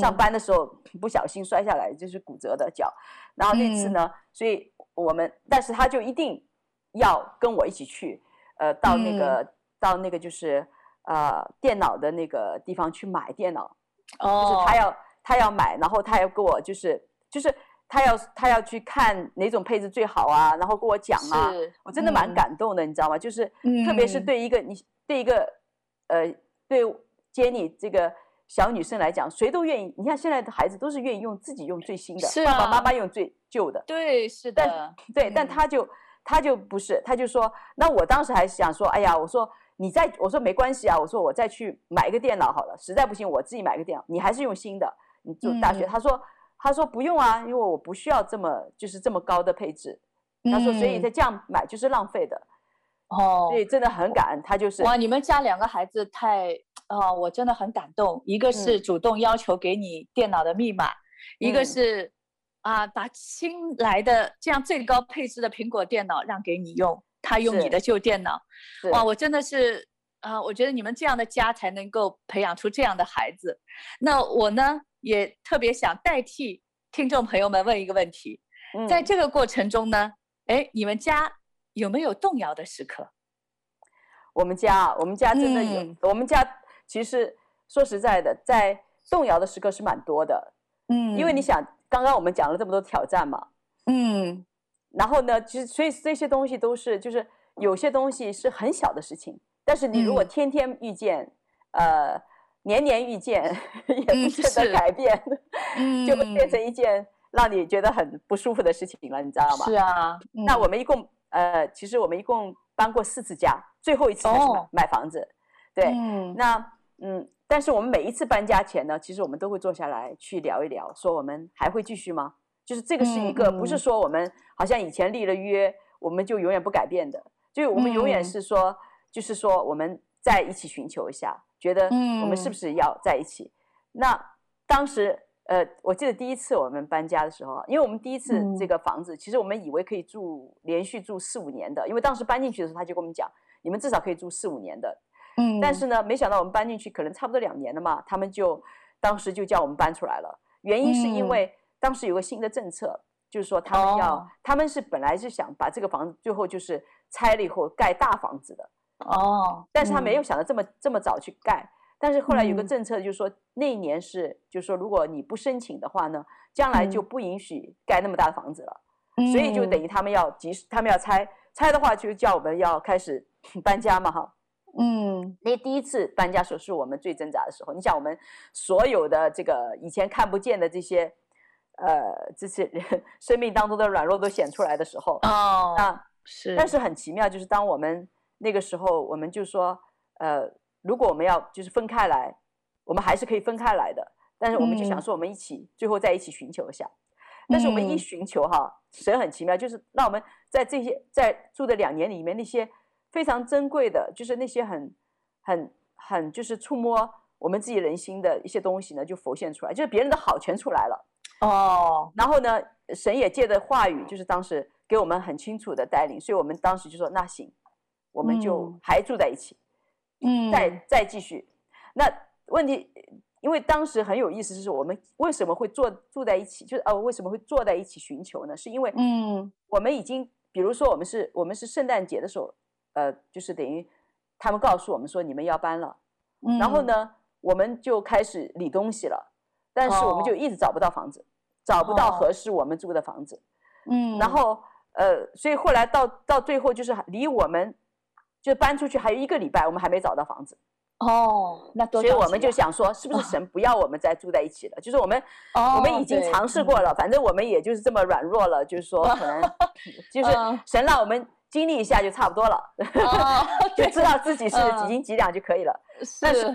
上班的时候不小心摔下来，就是骨折的脚。然后那次呢，嗯、所以我们，但是她就一定要跟我一起去，呃，到那个、嗯、到那个就是呃电脑的那个地方去买电脑，哦，就是她要她要买，然后她要跟我就是就是。他要他要去看哪种配置最好啊，然后跟我讲啊，我真的蛮感动的，嗯、你知道吗？就是特别是对一个、嗯、你对一个呃对 Jenny 这个小女生来讲，谁都愿意。你看现在的孩子都是愿意用自己用最新的，是啊、爸爸妈妈用最旧的。对，是的。但对，嗯、但他就他就不是，他就说，那我当时还想说，哎呀，我说你再我说没关系啊，我说我再去买一个电脑好了，实在不行我自己买个电脑，你还是用新的。你就大学，嗯、他说。他说不用啊，因为我不需要这么就是这么高的配置。他说，所以他这样买就是浪费的。哦，所以真的很感恩他就是。哇，你们家两个孩子太啊、哦，我真的很感动。一个是主动要求给你电脑的密码，嗯、一个是啊，把新来的这样最高配置的苹果电脑让给你用，他用你的旧电脑。哇，我真的是啊，我觉得你们这样的家才能够培养出这样的孩子。那我呢？也特别想代替听众朋友们问一个问题，嗯、在这个过程中呢，哎，你们家有没有动摇的时刻？我们家，我们家真的有。嗯、我们家其实说实在的，在动摇的时刻是蛮多的。嗯，因为你想，刚刚我们讲了这么多挑战嘛。嗯。然后呢，其实所以这些东西都是，就是有些东西是很小的事情，但是你如果天天遇见，嗯、呃。年年遇见，也不见得改变，嗯、就会变成一件让你觉得很不舒服的事情了，你知道吗？是啊。嗯、那我们一共呃，其实我们一共搬过四次家，最后一次是买、房子。对。嗯。那嗯，但是我们每一次搬家前呢，其实我们都会坐下来去聊一聊，说我们还会继续吗？就是这个是一个，嗯、不是说我们好像以前立了约，我们就永远不改变的，就我们永远是说，嗯、就是说我们再一起寻求一下。觉得我们是不是要在一起？嗯、那当时，呃，我记得第一次我们搬家的时候，因为我们第一次这个房子，嗯、其实我们以为可以住连续住四五年的，因为当时搬进去的时候，他就跟我们讲，你们至少可以住四五年的。嗯。但是呢，没想到我们搬进去可能差不多两年了嘛，他们就当时就叫我们搬出来了。原因是因为当时有个新的政策，嗯、就是说他们要，哦、他们是本来是想把这个房子最后就是拆了以后盖大房子的。哦，但是他没有想到这么、嗯、这么早去盖，但是后来有个政策，就是说、嗯、那一年是，就是说如果你不申请的话呢，将来就不允许盖那么大的房子了，嗯、所以就等于他们要及时，他们要拆，拆的话就叫我们要开始 搬家嘛，哈，嗯，那第一次搬家时候是我们最挣扎的时候，你想我们所有的这个以前看不见的这些呃这些生命当中的软弱都显出来的时候，哦，啊是，但是很奇妙，就是当我们那个时候，我们就说，呃，如果我们要就是分开来，我们还是可以分开来的。但是我们就想说，我们一起、嗯、最后在一起寻求一下。但是我们一寻求哈，神很奇妙，就是让我们在这些在住的两年里面，那些非常珍贵的，就是那些很很很就是触摸我们自己人心的一些东西呢，就浮现出来，就是别人的好全出来了。哦，然后呢，神也借着话语，就是当时给我们很清楚的带领，所以我们当时就说那行，我们就还住在一起，嗯，再再继续。那问题。因为当时很有意思，就是我们为什么会坐住在一起，就是哦，为什么会坐在一起寻求呢？是因为，嗯，我们已经，比如说我们是，我们是圣诞节的时候，呃，就是等于他们告诉我们说你们要搬了，嗯，然后呢，我们就开始理东西了，但是我们就一直找不到房子，哦，找不到合适我们住的房子，嗯，然后呃，所以后来到到最后就是离我们就搬出去还有一个礼拜，我们还没找到房子。哦，那多，所以我们就想说，是不是 神不要我们再住在一起了？哦、就是我们，哦、我们已经尝试过了，嗯、反正我们也就是这么软弱了，就是说 可能，就是神让我们经历一下就差不多了，哦、就知道自己是几斤几两就可以了。嗯、但是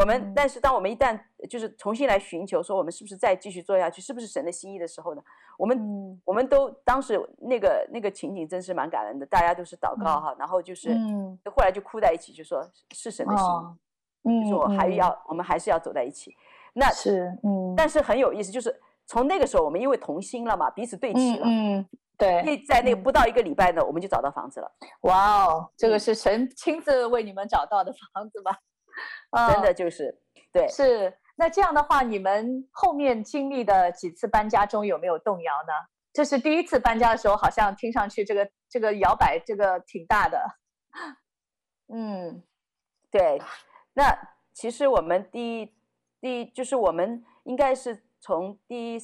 我们，嗯、但是当我们一旦就是重新来寻求，说我们是不是再继续做下去，是不是神的心意的时候呢？我们、嗯、我们都当时那个那个情景真是蛮感人的，大家都是祷告哈，嗯、然后就是、嗯、后来就哭在一起，就说是神的心意。哦嗯，就是我还要，嗯、我们还是要走在一起。那是，嗯，但是很有意思，就是从那个时候，我们因为同心了嘛，彼此对齐了，嗯，嗯对。因为在那个不到一个礼拜呢，嗯、我们就找到房子了。哇哦，这个是神亲自为你们找到的房子吧？嗯、真的就是，对。是，那这样的话，你们后面经历的几次搬家中有没有动摇呢？这是第一次搬家的时候，好像听上去这个这个摇摆这个挺大的。嗯，对。那其实我们第一第一就是我们应该是从第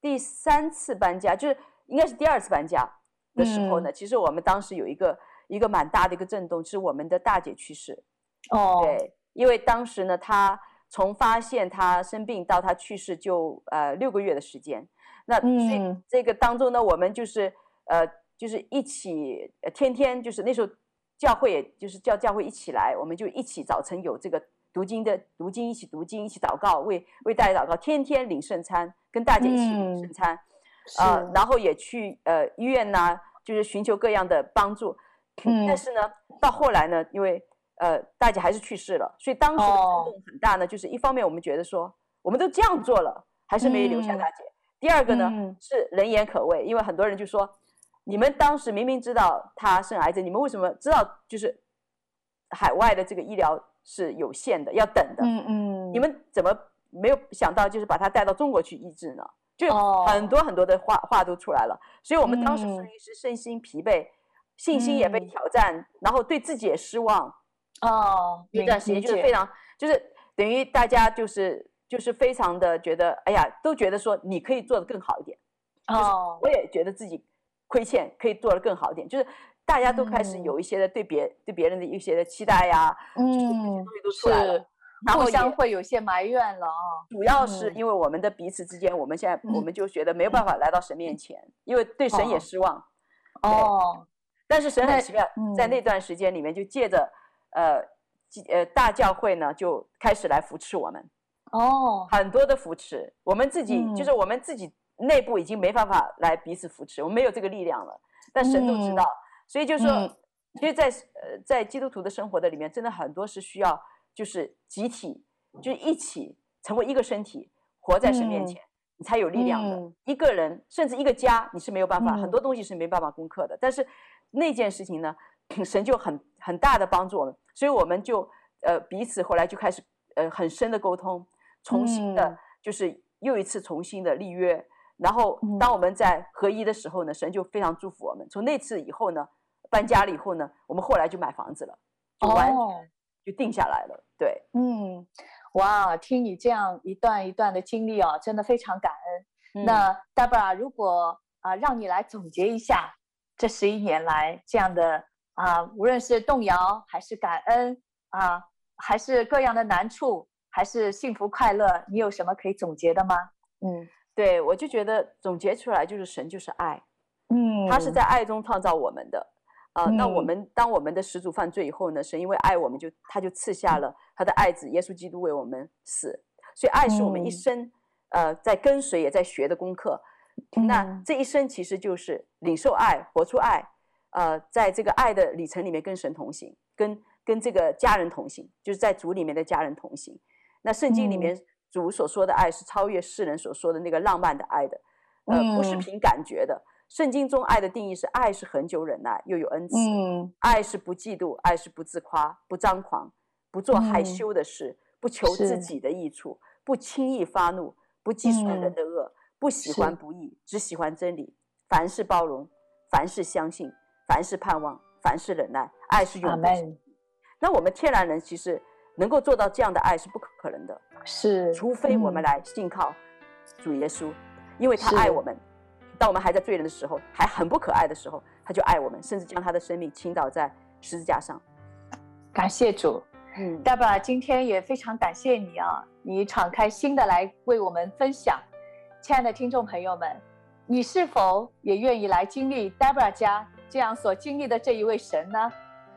第三次搬家，就是应该是第二次搬家的时候呢，嗯、其实我们当时有一个一个蛮大的一个震动，是我们的大姐去世。哦，对，因为当时呢，他从发现他生病到他去世就呃六个月的时间。那所以这个当中呢，我们就是呃就是一起天天就是那时候。教会也就是叫教会一起来，我们就一起早晨有这个读经的读经，一起读经，一起祷告，为为大家祷告，天天领圣餐，跟大家一起领圣餐，啊、嗯呃，然后也去呃医院呐，就是寻求各样的帮助。嗯、但是呢，到后来呢，因为呃大姐还是去世了，所以当时的震动很大呢，哦、就是一方面我们觉得说，我们都这样做了，还是没有留下大姐。嗯、第二个呢、嗯、是人言可畏，因为很多人就说。你们当时明明知道她生癌症，你们为什么知道就是海外的这个医疗是有限的，要等的？嗯嗯。你们怎么没有想到就是把她带到中国去医治呢？就很多很多的话、哦、话都出来了。所以我们当时属于是身心疲惫，嗯、信心也被挑战，然后对自己也失望。哦。一段时间就是非常，就是等于大家就是就是非常的觉得，哎呀，都觉得说你可以做的更好一点。哦。我也觉得自己。亏欠可以做的更好一点，就是大家都开始有一些的对别、嗯、对别人的一些的期待呀、啊，嗯，这些东西都出来了，然后互相会有些埋怨了啊。主要是因为我们的彼此之间，我们现在我们就觉得没有办法来到神面前，嗯、因为对神也失望。哦，哦但是神很奇妙，嗯、在那段时间里面，就借着呃呃大教会呢，就开始来扶持我们。哦，很多的扶持，我们自己、嗯、就是我们自己。内部已经没办法来彼此扶持，我们没有这个力量了。但神都知道，嗯、所以就是说，嗯、其实在呃在基督徒的生活的里面，真的很多是需要就是集体，就是一起成为一个身体，活在神面前，嗯、你才有力量的。嗯、一个人甚至一个家，你是没有办法，嗯、很多东西是没办法攻克的。但是那件事情呢，神就很很大的帮助我们，所以我们就呃彼此后来就开始呃很深的沟通，重新的就是又一次重新的立约。然后，当我们在合一的时候呢，神就非常祝福我们。从那次以后呢，搬家了以后呢，我们后来就买房子了，就完全就定下来了。哦、对，嗯，哇，听你这样一段一段的经历啊，真的非常感恩。嗯、那 Deborah，如果啊，让你来总结一下这十一年来这样的啊，无论是动摇还是感恩啊，还是各样的难处，还是幸福快乐，你有什么可以总结的吗？嗯。对，我就觉得总结出来就是神就是爱，嗯，他是在爱中创造我们的。啊、那我们当我们的始祖犯罪以后呢，神因为爱我们就，就他就赐下了他的爱子耶稣基督为我们死，所以爱是我们一生、嗯、呃在跟随也在学的功课。嗯、那这一生其实就是领受爱，活出爱，呃，在这个爱的里程里面跟神同行，跟跟这个家人同行，就是在主里面的家人同行。那圣经里面主所说的爱是超越世人所说的那个浪漫的爱的，呃，不是凭感觉的。圣经中爱的定义是：爱是恒久忍耐，又有恩慈；嗯、爱是不嫉妒，爱是不自夸，不张狂，不做害羞的事，嗯、不求自己的益处，不轻易发怒，不计算人的恶，嗯、不喜欢不义，只喜欢真理。凡事包容，凡事相信，凡事盼望，凡事忍耐。爱是永恒。那我们天然人其实能够做到这样的爱是不可能的，是，除非我们来信靠主耶稣，因为他爱我们。当我们还在罪人的时候，还很不可爱的时候，他就爱我们，甚至将他的生命倾倒在十字架上。感谢主，嗯，Deborah，今天也非常感谢你啊，你敞开心的来为我们分享。亲爱的听众朋友们，你是否也愿意来经历 Deborah 家这样所经历的这一位神呢？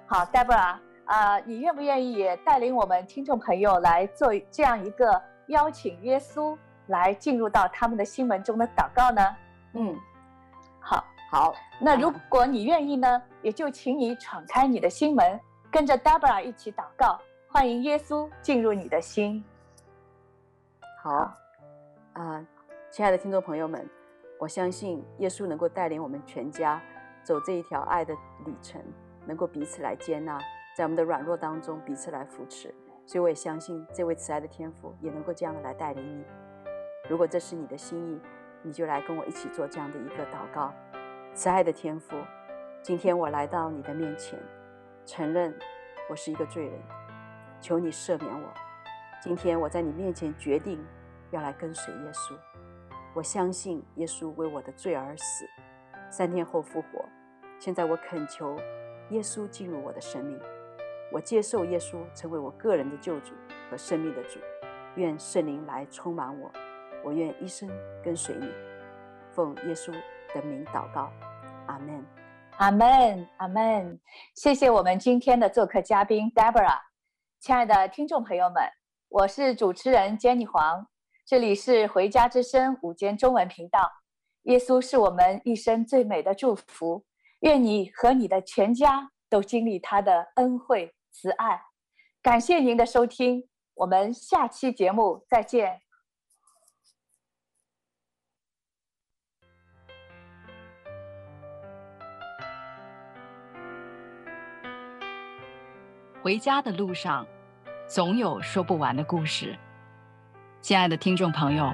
好，Deborah 啊，你愿不愿意也带领我们听众朋友来做这样一个邀请耶稣来进入到他们的心门中的祷告呢？嗯，好，好。那如果你愿意呢，也就请你敞开你的心门，跟着 Deborah 一起祷告，欢迎耶稣进入你的心。好，啊、呃，亲爱的听众朋友们，我相信耶稣能够带领我们全家走这一条爱的旅程，能够彼此来接纳，在我们的软弱当中彼此来扶持。所以我也相信这位慈爱的天父也能够这样的来带领你。如果这是你的心意，你就来跟我一起做这样的一个祷告，慈爱的天父，今天我来到你的面前，承认我是一个罪人，求你赦免我。今天我在你面前决定要来跟随耶稣，我相信耶稣为我的罪而死，三天后复活。现在我恳求耶稣进入我的生命，我接受耶稣成为我个人的救主和生命的主，愿圣灵来充满我。我愿一生跟随你，奉耶稣的名祷告，阿门，阿门，阿门。谢谢我们今天的做客嘉宾 Deborah，亲爱的听众朋友们，我是主持人 Jenny 黄，这里是回家之声午间中文频道。耶稣是我们一生最美的祝福，愿你和你的全家都经历他的恩惠慈爱。感谢您的收听，我们下期节目再见。回家的路上，总有说不完的故事。亲爱的听众朋友，